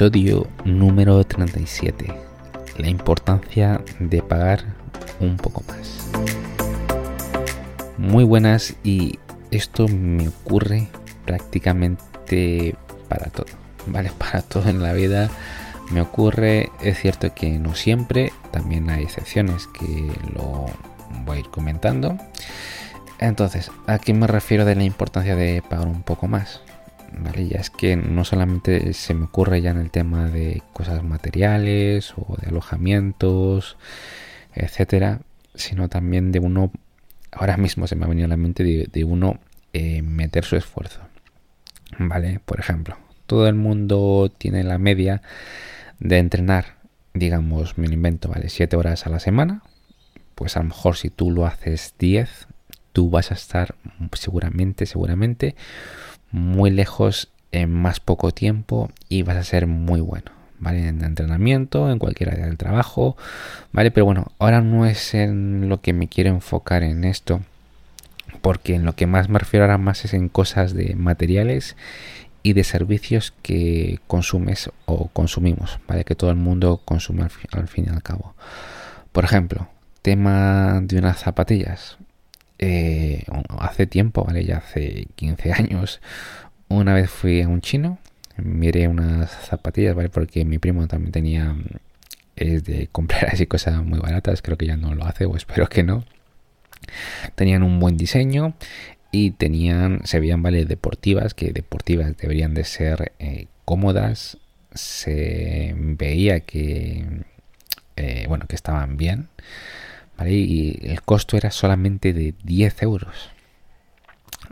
Episodio número 37. La importancia de pagar un poco más. Muy buenas y esto me ocurre prácticamente para todo. Vale, para todo en la vida me ocurre. Es cierto que no siempre, también hay excepciones que lo voy a ir comentando. Entonces, ¿a qué me refiero de la importancia de pagar un poco más? Ya es que no solamente se me ocurre ya en el tema de cosas materiales o de alojamientos, etcétera, sino también de uno, ahora mismo se me ha venido a la mente de, uno eh, meter su esfuerzo, ¿vale? Por ejemplo, todo el mundo tiene la media de entrenar, digamos, me invento, ¿vale? 7 horas a la semana, pues a lo mejor si tú lo haces 10, tú vas a estar seguramente, seguramente muy lejos en más poco tiempo y vas a ser muy bueno. ¿Vale? En entrenamiento, en cualquier área del trabajo, ¿vale? Pero bueno, ahora no es en lo que me quiero enfocar en esto, porque en lo que más me refiero ahora más es en cosas de materiales y de servicios que consumes o consumimos, ¿vale? Que todo el mundo consume al fin, al fin y al cabo. Por ejemplo, tema de unas zapatillas. Eh, hace tiempo, ¿vale? Ya hace 15 años, una vez fui a un chino, miré unas zapatillas, ¿vale? Porque mi primo también tenía, es de comprar así cosas muy baratas, creo que ya no lo hace o espero que no. Tenían un buen diseño y tenían, se veían, ¿vale? Deportivas, que deportivas deberían de ser eh, cómodas, se veía que, eh, bueno, que estaban bien. Y el costo era solamente de 10 euros.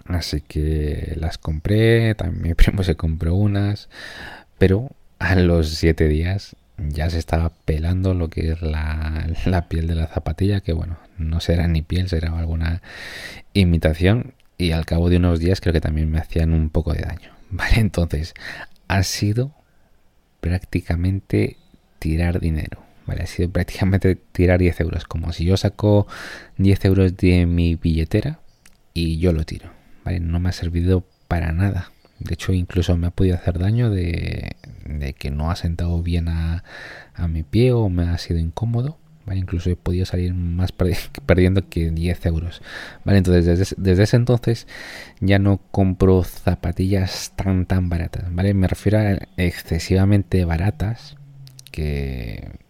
Así que las compré, también mi primo se compró unas, pero a los 7 días ya se estaba pelando lo que es la, la, piel de la zapatilla, que bueno, no será ni piel, será alguna imitación. Y al cabo de unos días creo que también me hacían un poco de daño. Vale, entonces ha sido prácticamente tirar dinero. Vale, ha sido prácticamente tirar 10 euros. Como si yo saco 10 euros de mi billetera y yo lo tiro. Vale, no me ha servido para nada. De hecho, incluso me ha podido hacer daño de, que no ha sentado bien a, mi pie o me ha sido incómodo. ¿vale? Incluso he podido salir más perdiendo que 10 euros. ¿vale? Entonces, desde, desde, ese entonces ya no compro zapatillas tan tan baratas. ¿vale? Me refiero a excesivamente baratas que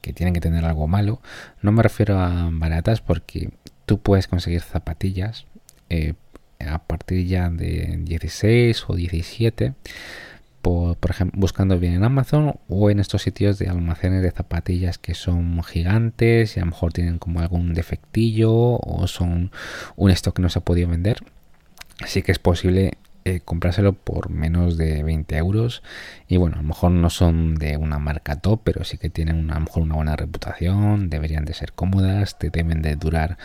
que tienen que tener algo malo. No me refiero a baratas porque tú puedes conseguir zapatillas eh, a partir ya de 16 o 17 por, por, ejemplo buscando bien en Amazon o en estos sitios de almacenes de zapatillas que son gigantes y a lo mejor tienen como algún defectillo o son un stock que no se ha podido vender así que es posible eh, comprárselo por menos de 20 euros. Y bueno, a lo mejor no son de una marca top, pero sí que tienen a lo mejor una buena reputación, deberían de ser cómodas, te deben de durar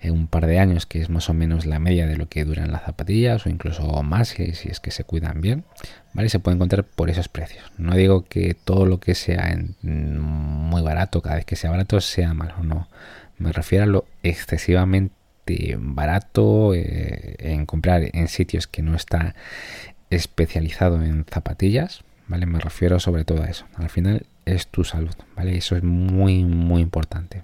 eh, un par de años, que es más o menos la media de lo que duran las zapatillas, o incluso más si, es que se cuidan bien. ¿Vale? Se puede encontrar por esos precios. No digo que todo lo que sea muy barato, cada vez que sea barato, sea malo, no. Me refiero a lo excesivamente barato eh, en comprar en sitios que no está especializado en zapatillas, ¿vale? Me refiero sobre todo a eso. Al final es tu salud, ¿vale? Eso es muy, muy importante.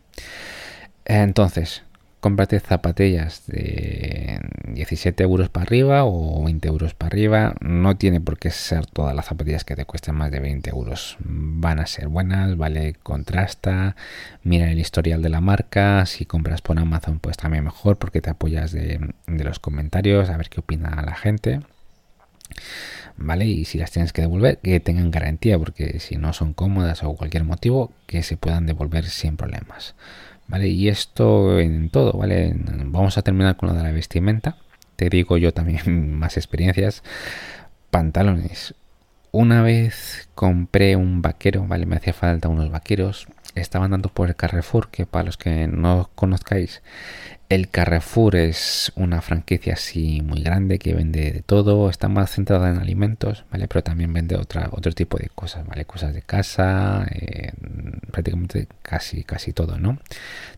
Entonces, cómprate zapatillas de 17 euros para arriba o 20 euros para arriba. No tiene por qué ser todas las zapatillas que te cuesten más de 20 euros. Van a ser buenas, vale, contrasta. Mira el historial de la marca. Si compras por Amazon, pues también mejor porque te apoyas de, los comentarios a ver qué opina la gente. ¿vale? Y si las tienes que devolver, que tengan garantía, porque si no son cómodas o cualquier motivo, que se puedan devolver sin problemas. ¿vale? Y esto en todo, ¿vale? Vamos a terminar con lo de la vestimenta. Te digo yo también más experiencias. Pantalones. Una vez compré un vaquero, ¿vale? Me hacía falta unos vaqueros. Estaban dando por el Carrefour, que para los que no conozcáis, el Carrefour es una franquicia así muy grande que vende de todo, está más centrada en alimentos, ¿vale? Pero también vende otro tipo de cosas, ¿vale? Cosas de casa, eh, prácticamente casi, casi todo, ¿no?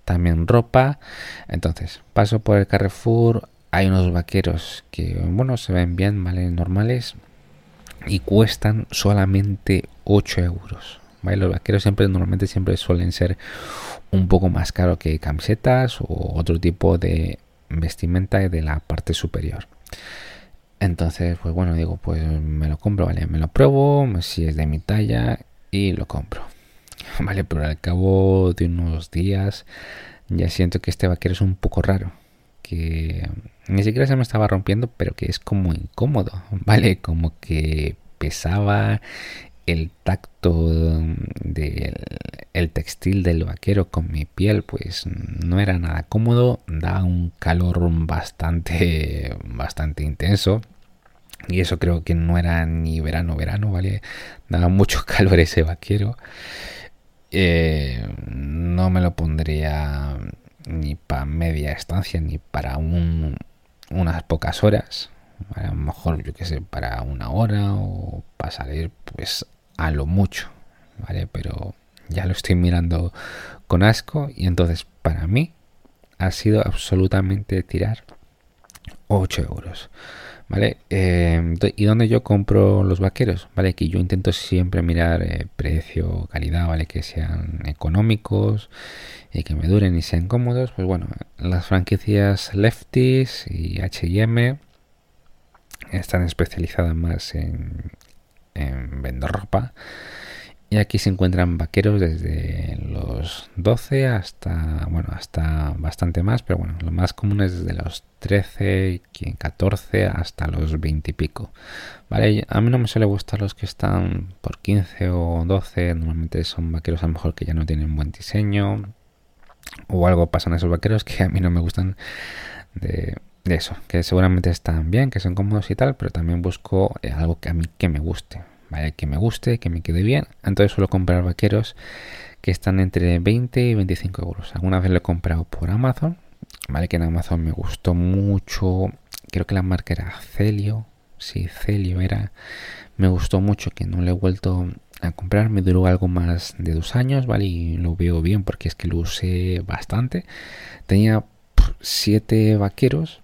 También ropa. Entonces, paso por el Carrefour, hay unos vaqueros que, bueno, se ven bien, ¿vale? Normales. y cuestan solamente 8 euros. ¿vale? Los vaqueros siempre normalmente siempre suelen ser un poco más caros que camisetas o otro tipo de vestimenta de la parte superior. Entonces, pues bueno, digo, pues me lo compro, ¿vale? Me lo pruebo, si es de mi talla y lo compro. Vale, pero al cabo de unos días ya siento que este vaquero es un poco raro. Que ni siquiera se me estaba rompiendo, pero que es como incómodo, ¿vale? Como que pesaba el tacto del el textil del vaquero con mi piel pues no era nada cómodo da un calor bastante bastante intenso. Y eso creo que no era ni verano verano vale daba mucho calor ese vaquero. Eh, no me lo pondría ni para media estancia ni para un, unas pocas horas a lo mejor yo que sé para una hora o para salir pues a lo mucho, ¿vale? Pero ya lo estoy mirando con asco y entonces para mí ha sido absolutamente tirar 8 euros. ¿Vale? Eh, ¿Y dónde yo compro los vaqueros? ¿Vale? Que yo intento siempre mirar eh, precio, calidad, ¿vale? Que sean económicos y que me duren y sean cómodos. Pues bueno, las franquicias Lefties y HM están especializadas más en, en vender ropa. Y aquí se encuentran vaqueros desde los 12 hasta, bueno, hasta bastante más, pero bueno, lo más común es desde los 13, 14 hasta los 20 y pico. Vale, a mí no me suele gustar los que están por 15 o 12, normalmente son vaqueros a lo mejor que ya no tienen buen diseño o algo pasan esos vaqueros que a mí no me gustan de, de eso, que seguramente están bien, que son cómodos y tal, pero también busco eh, algo que a mí que me guste, ¿vale? Que me guste, que me quede bien. Entonces suelo comprar vaqueros que están entre 20 y 25 euros. Alguna vez lo he comprado por Amazon, ¿vale? Que en Amazon me gustó mucho, creo que la marca era Celio, sí, Celio era, me gustó mucho que no le he vuelto a comprar, me duró algo más de dos años, ¿vale? Y lo veo bien porque es que lo usé bastante. Tenía siete vaqueros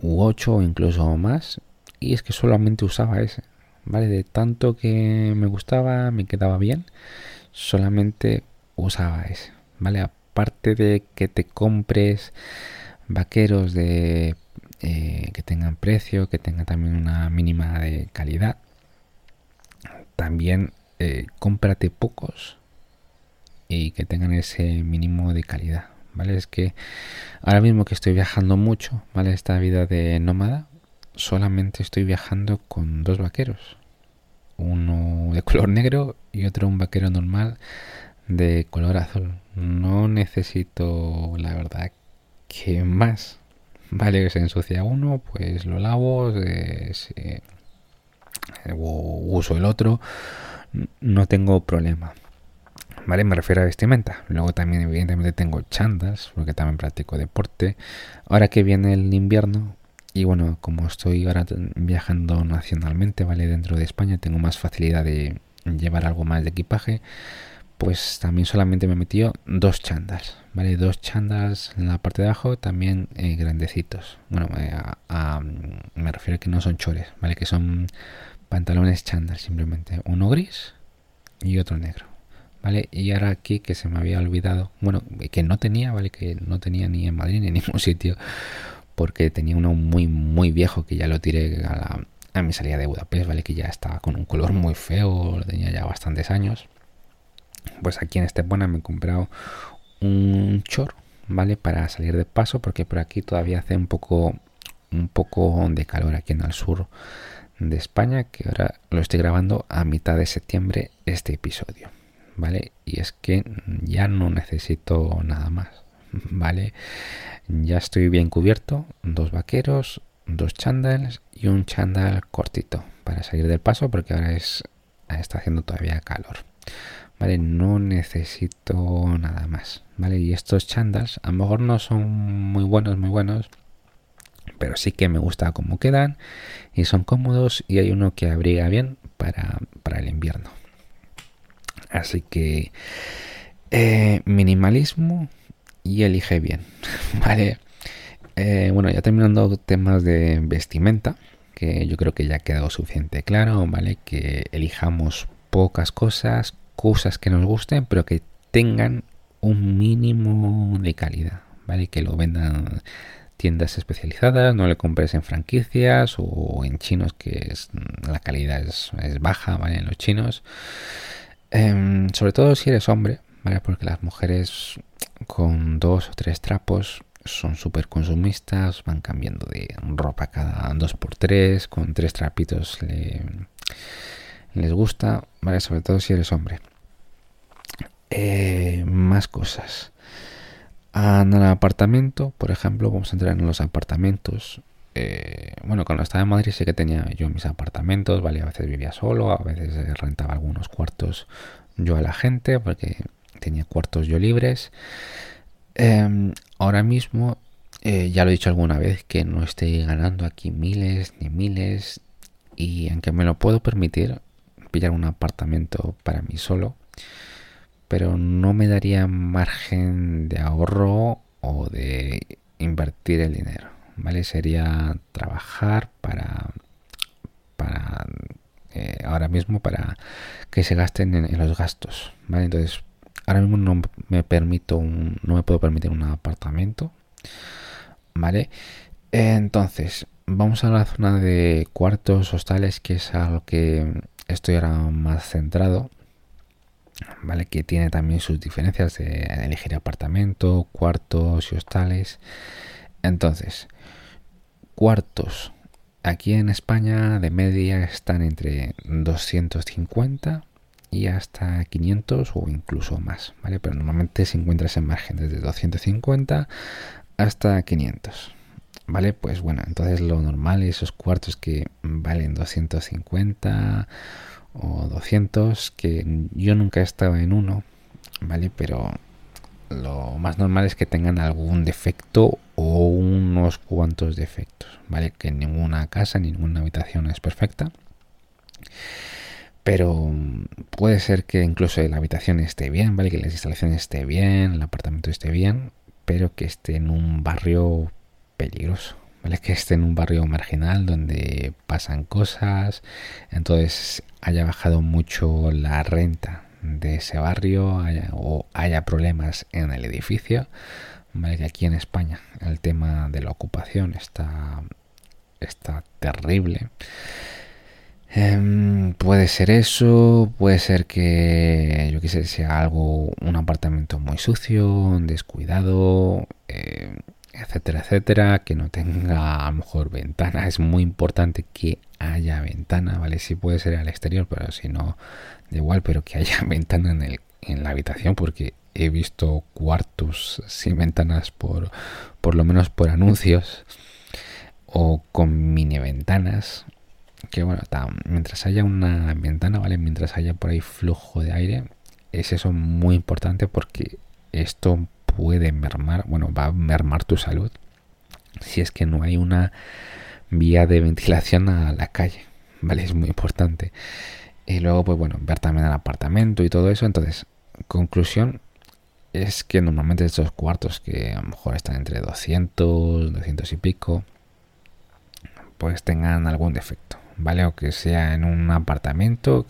u 8 o incluso más. Y es que solamente usaba ese. ¿Vale? De tanto que me gustaba, me quedaba bien, solamente usaba ese. ¿Vale? Aparte de que te compres vaqueros de eh, que tengan precio, que tengan también una mínima de calidad. También eh, cómprate pocos y que tengan ese mínimo de calidad. ¿vale? Es que ahora mismo que estoy viajando mucho, ¿vale? Esta vida de nómada, solamente estoy viajando con dos vaqueros. Uno de color negro y otro un vaquero normal de color azul. No necesito, la verdad, que más. Vale, que se ensucia uno, pues lo lavo, uso el otro. No tengo problema. ¿vale? Me refiero a vestimenta. Luego también evidentemente tengo chandas, porque también practico deporte. Ahora que viene el invierno, y bueno, como estoy ahora viajando nacionalmente, ¿vale? Dentro de España tengo más facilidad de llevar algo más de equipaje. Pues también solamente me he metido dos chandas, ¿vale? Dos chandas en la parte de abajo, también eh, grandecitos. Bueno, me refiero a que no son chores, ¿vale? Que son pantalones chandas simplemente. Uno gris y otro negro. Y ahora aquí que se me había olvidado, bueno, que no tenía, ¿vale? Que no tenía ni en Madrid ni en ningún sitio, porque tenía uno muy, muy viejo que ya lo tiré a, mi salida de Budapest, ¿vale? Que ya estaba con un color muy feo, lo tenía ya bastantes años. Pues aquí en Estepona me he comprado un chor, ¿vale? Para salir de paso, porque por aquí todavía hace un poco, un poco de calor aquí en el sur de España, que ahora lo estoy grabando a mitad de septiembre este episodio. ¿vale? Y es que ya no necesito nada más, ¿vale? Ya estoy bien cubierto, dos vaqueros, dos chandals y un chandal cortito para salir del paso porque ahora es está haciendo todavía calor. ¿Vale? No necesito nada más, ¿vale? Y estos chandals a lo mejor no son muy buenos, muy buenos, pero sí que me gusta cómo quedan y son cómodos y hay uno que abriga bien para, para el invierno. Así que eh, minimalismo y elige bien. vale. Eh, bueno, ya terminando temas de vestimenta. que yo creo que ya ha quedado suficiente claro, ¿vale? Que elijamos pocas cosas, cosas que nos gusten, pero que tengan un mínimo de calidad, ¿vale? Que lo vendan tiendas especializadas, no le compres en franquicias o en chinos que es, la calidad es, baja, ¿vale? En los chinos. Em, sobre todo si eres hombre, ¿vale? Porque las mujeres con dos o tres trapos son súper consumistas, van cambiando de ropa cada dos por tres, con tres trapitos les gusta, ¿vale? Sobre todo si eres hombre. Eh, más cosas. En el apartamento, por ejemplo, vamos a entrar en los apartamentos. Eh, bueno, cuando estaba en Madrid sí que tenía yo mis apartamentos, ¿vale? A veces vivía solo, a veces rentaba algunos cuartos yo a la gente, porque tenía cuartos yo libres. Em, ahora mismo, eh, ya lo he dicho alguna vez, que no estoy ganando aquí miles ni miles. Y aunque me lo puedo permitir, pillar un apartamento para mí solo, pero no me daría margen de ahorro o de invertir el dinero, ¿vale? Sería trabajar para, para eh, ahora mismo para que se gasten en, los gastos, ¿vale? Entonces, ahora mismo no me permito un, no me puedo permitir un apartamento, ¿vale? Entonces, vamos a la zona de cuartos, hostales, que es algo que estoy ahora más centrado ¿vale? Que tiene también sus diferencias de elegir apartamento, cuartos y hostales. Entonces, cuartos aquí en España de media están entre 250 y hasta 500 o incluso más, ¿vale? Pero normalmente se encuentra ese margen desde 250 hasta 500. ¿Vale? Pues bueno, entonces lo normal es esos cuartos que valen 250 o 200, que yo nunca he estado en uno, ¿vale? Pero lo más normal es que tengan algún defecto o unos cuantos defectos, ¿vale? Que ninguna casa, ninguna habitación es perfecta. Pero puede ser que incluso la habitación esté bien, ¿vale? Que las instalaciones esté bien, el apartamento esté bien, pero que esté en un barrio peligroso, que esté en un barrio marginal donde pasan cosas, entonces haya bajado mucho la renta de ese barrio o haya problemas en el edificio. ¿vale? Que aquí en España el tema de la ocupación está, está terrible. Em, puede ser eso, puede ser que yo quise sea algo, un apartamento muy sucio, descuidado. Eh, etcétera, etcétera, que no tenga a lo mejor ventana. Es muy importante que haya ventana, ¿vale? Sí puede ser al exterior, pero si no, da igual, pero que haya ventana en, el, en la habitación, porque he visto cuartos sin ventanas por, por lo menos por anuncios o con mini ventanas. Que bueno, mientras haya una ventana, ¿vale? Mientras haya por ahí flujo de aire, es eso muy importante porque esto puede mermar, bueno, va a mermar tu salud si es que no hay una vía de ventilación a la calle, ¿vale? Es muy importante. Y luego, pues bueno, ver también el apartamento y todo eso. Entonces, conclusión es que normalmente estos cuartos que a lo mejor están entre 200, 200 y pico, pues tengan algún defecto, ¿vale? O que sea en un apartamento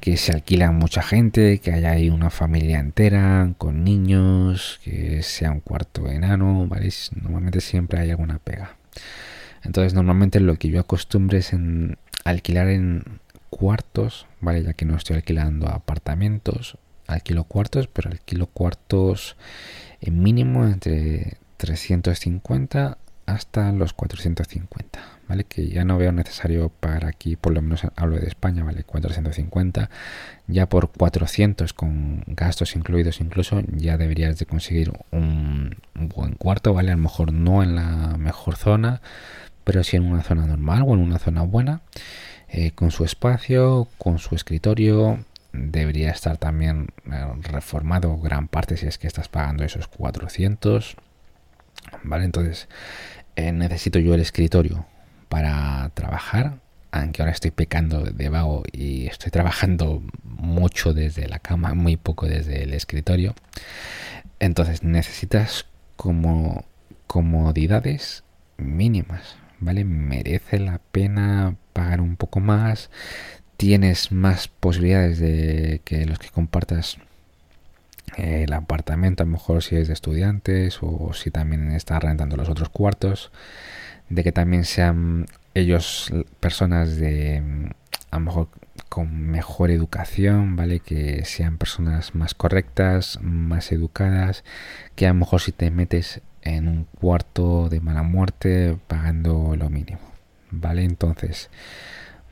que se alquila mucha gente, que haya ahí una familia entera con niños, que sea un cuarto enano, ¿vale? Normalmente siempre hay alguna pega. Entonces normalmente lo que yo acostumbro es en alquilar en cuartos, ¿vale? Ya que no estoy alquilando apartamentos, alquilo cuartos, pero alquilo cuartos en mínimo entre 350 hasta los 450. Que ya no veo necesario para aquí, por lo menos hablo de España, ¿vale? 450. Ya por 400 con gastos incluidos incluso, ya deberías de conseguir un, buen cuarto, ¿vale? A lo mejor no en la mejor zona, pero sí en una zona normal o en una zona buena, eh, con su espacio, con su escritorio, debería estar también eh, reformado gran parte si es que estás pagando esos 400 vale entonces eh, necesito yo el escritorio para trabajar, aunque ahora estoy pecando de vago y estoy trabajando mucho desde la cama, muy poco desde el escritorio. Entonces necesitas como comodidades mínimas, ¿vale? Merece la pena pagar un poco más, tienes más posibilidades de que los que compartas el apartamento, a lo mejor si es de estudiantes o si también estás rentando los otros cuartos, de que también sean ellos personas de a lo mejor con mejor educación, ¿vale? Que sean personas más correctas, más educadas, que a lo mejor si te metes en un cuarto de mala muerte pagando lo mínimo, ¿vale? Entonces,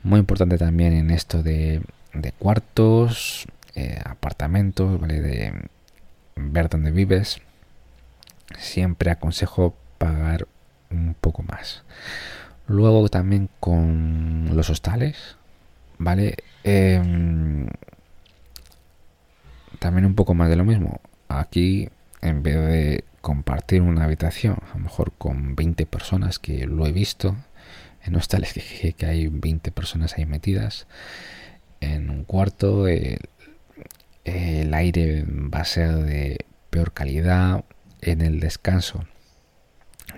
muy importante también en esto de, de cuartos, eh, apartamentos, ¿vale? De ver dónde vives. Siempre aconsejo pagar un poco más. Luego también con los hostales, ¿vale? Em, también un poco más de lo mismo. Aquí, en vez de compartir una habitación, a lo mejor con 20 personas, que lo he visto, en hostales que, que hay 20 personas ahí metidas, en un cuarto, el, el aire va a ser de peor calidad, en el descanso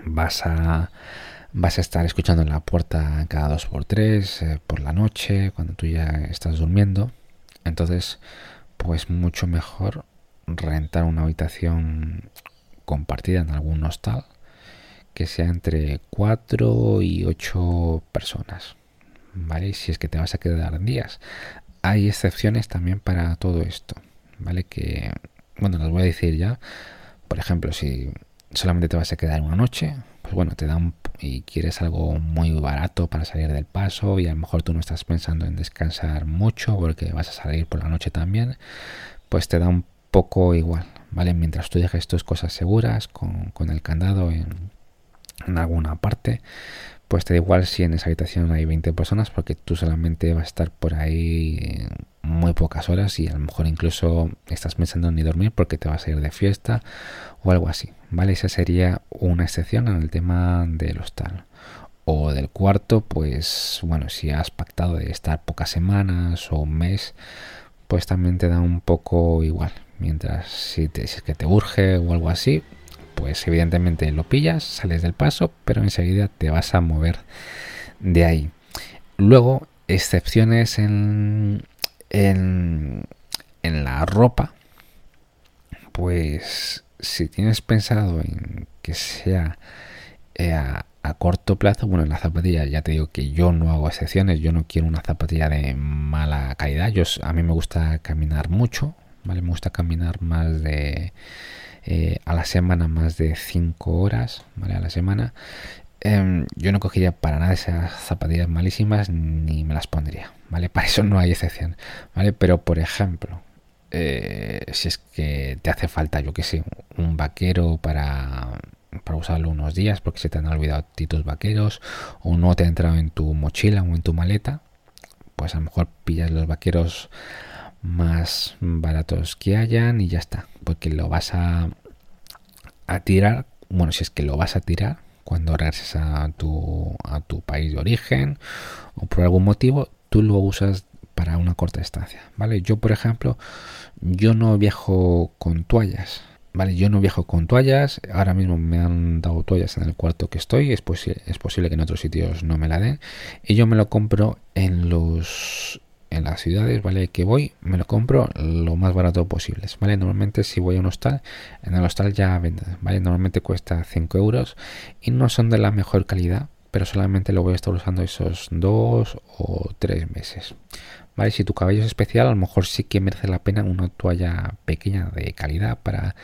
vas a vas a estar escuchando en la puerta cada dos por tres eh, por la noche cuando tú ya estás durmiendo. Entonces pues mucho mejor rentar una habitación compartida en algún hostal que sea entre cuatro y ocho personas vale si es que te vas a quedar días. Hay excepciones también para todo esto vale que bueno las voy a decir ya. Por ejemplo si solamente te vas a quedar una noche pues bueno, te dan y quieres algo muy barato para salir del paso y a lo mejor tú no estás pensando en descansar mucho porque vas a salir por la noche también, pues te da un poco igual, ¿vale? Mientras tú dejes tus cosas seguras con, con el candado en, en alguna parte, pues te da igual si en esa habitación hay 20 personas porque tú solamente vas a estar por ahí muy pocas horas y a lo mejor incluso estás pensando en ni dormir porque te vas a ir de fiesta o algo así, ¿vale? Esa sería una excepción en el tema del hostal. O del cuarto, pues bueno, si has pactado de estar pocas semanas o un mes, pues también te da un poco igual. Mientras si, te, si es que te urge o algo así, pues evidentemente lo pillas, sales del paso, pero enseguida te vas a mover de ahí. Luego, excepciones en, en, la ropa, pues si tienes pensado en que sea eh, a, corto plazo, bueno, en la zapatilla ya te digo que yo no hago excepciones, yo no quiero una zapatilla de mala calidad, yo, a mí me gusta caminar mucho, ¿vale? Me gusta caminar más de... Eh, a la semana más de 5 horas, ¿vale? A la semana. Em, yo no cogería para nada esas zapatillas malísimas ni me las pondría, ¿vale? Para eso no hay excepción, ¿vale? Pero, por ejemplo, eh, si es que te hace falta, yo que sé, un vaquero para, para usarlo unos días porque se te han olvidado tus vaqueros o no te ha entrado en tu mochila o en tu maleta, pues a lo mejor pillas los vaqueros más baratos que hayan y ya está, porque lo vas a, a tirar, bueno, si es que lo vas a tirar cuando regreses a tu, a tu país de origen o por algún motivo, tú lo usas para una corta estancia, ¿vale? Yo, por ejemplo, yo no viajo con toallas, ¿vale? Yo no viajo con toallas, ahora mismo me han dado toallas en el cuarto que estoy, es, es posible que en otros sitios no me la den, y yo me lo compro en los en las ciudades, ¿vale? Que voy, me lo compro lo más barato posible, ¿vale? Normalmente si voy a un hostal, en el hostal ya venden, ¿vale? Normalmente cuesta 5 euros y no son de la mejor calidad, pero solamente lo voy a estar usando esos dos o tres meses. ¿Vale? Si tu cabello es especial, a lo mejor sí que merece la pena una toalla pequeña de calidad para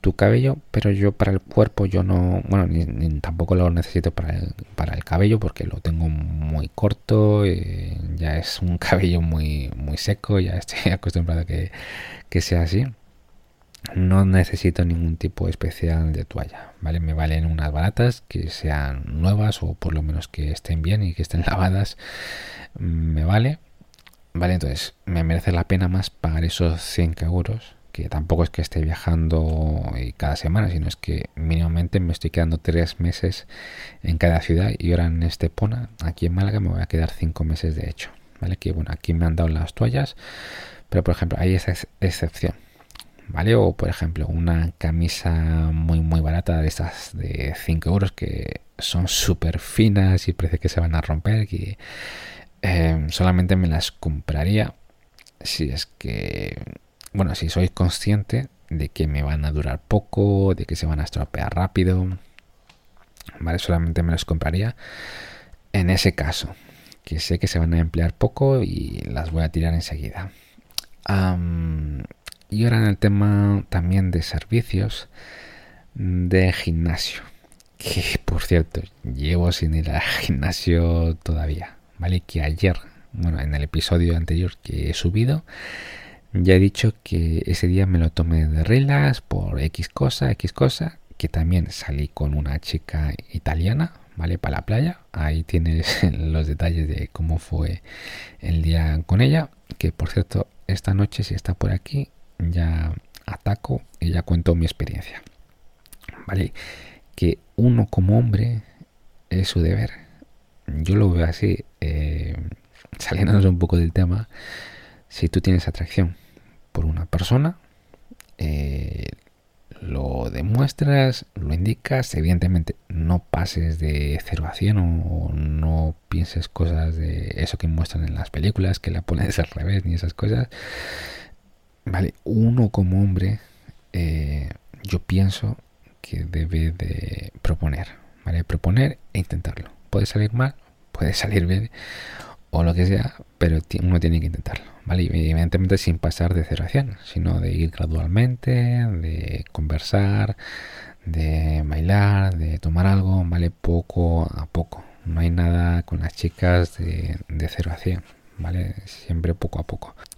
tu cabello, pero yo para el cuerpo yo no, bueno, ni, tampoco lo necesito para el, para el cabello porque lo tengo muy corto, eh, ya es un cabello muy, muy seco, ya estoy acostumbrado a que, que sea así. No necesito ningún tipo especial de toalla, ¿vale? Me valen unas baratas que sean nuevas o por lo menos que estén bien y que estén lavadas, me vale. Vale, entonces me merece la pena más pagar esos 100 euros tampoco es que esté viajando cada semana, sino es que mínimamente me estoy quedando tres meses en cada ciudad y ahora en Estepona, aquí en Málaga, me voy a quedar cinco meses de hecho. ¿Vale? Que bueno, aquí me han dado las toallas, pero por ejemplo, hay esa excepción. ¿vale? O por ejemplo, una camisa muy muy barata de estas de 5 euros que son súper finas y parece que se van a romper, que eh, solamente me las compraría si es que, bueno, si soy consciente de que me van a durar poco, de que se van a estropear rápido, ¿vale? Solamente me las compraría en ese caso, que sé que se van a emplear poco y las voy a tirar enseguida. y ahora en el tema también de servicios de gimnasio, que por cierto, llevo sin ir al gimnasio todavía, ¿vale? Que ayer, bueno, en el episodio anterior que he subido, ya he dicho que ese día me lo tomé de relax por X cosa, X cosa, que también salí con una chica italiana, ¿vale? Para la playa. Ahí tienes los detalles de cómo fue el día con ella. Que por cierto, esta noche, si está por aquí, ya ataco y ya cuento mi experiencia. ¿Vale? Que uno como hombre es su deber. Yo lo veo así, eh, saliéndonos un poco del tema. Si tú tienes atracción por una persona, eh, lo demuestras, lo indicas, evidentemente no pases de 0 a 100 o, no pienses cosas de eso que muestran en las películas, que la pones al revés ni esas cosas. Vale, uno como hombre, eh, yo pienso que debe de proponer, ¿vale? Proponer e intentarlo. Puede salir mal, puede salir bien o lo que sea, pero uno tiene que intentarlo, evidentemente sin pasar de 0 a 100, sino de ir gradualmente, de conversar, de bailar, de tomar algo, ¿vale? Poco a poco. No hay nada con las chicas de, de 0 a 100, ¿vale? Siempre poco a poco.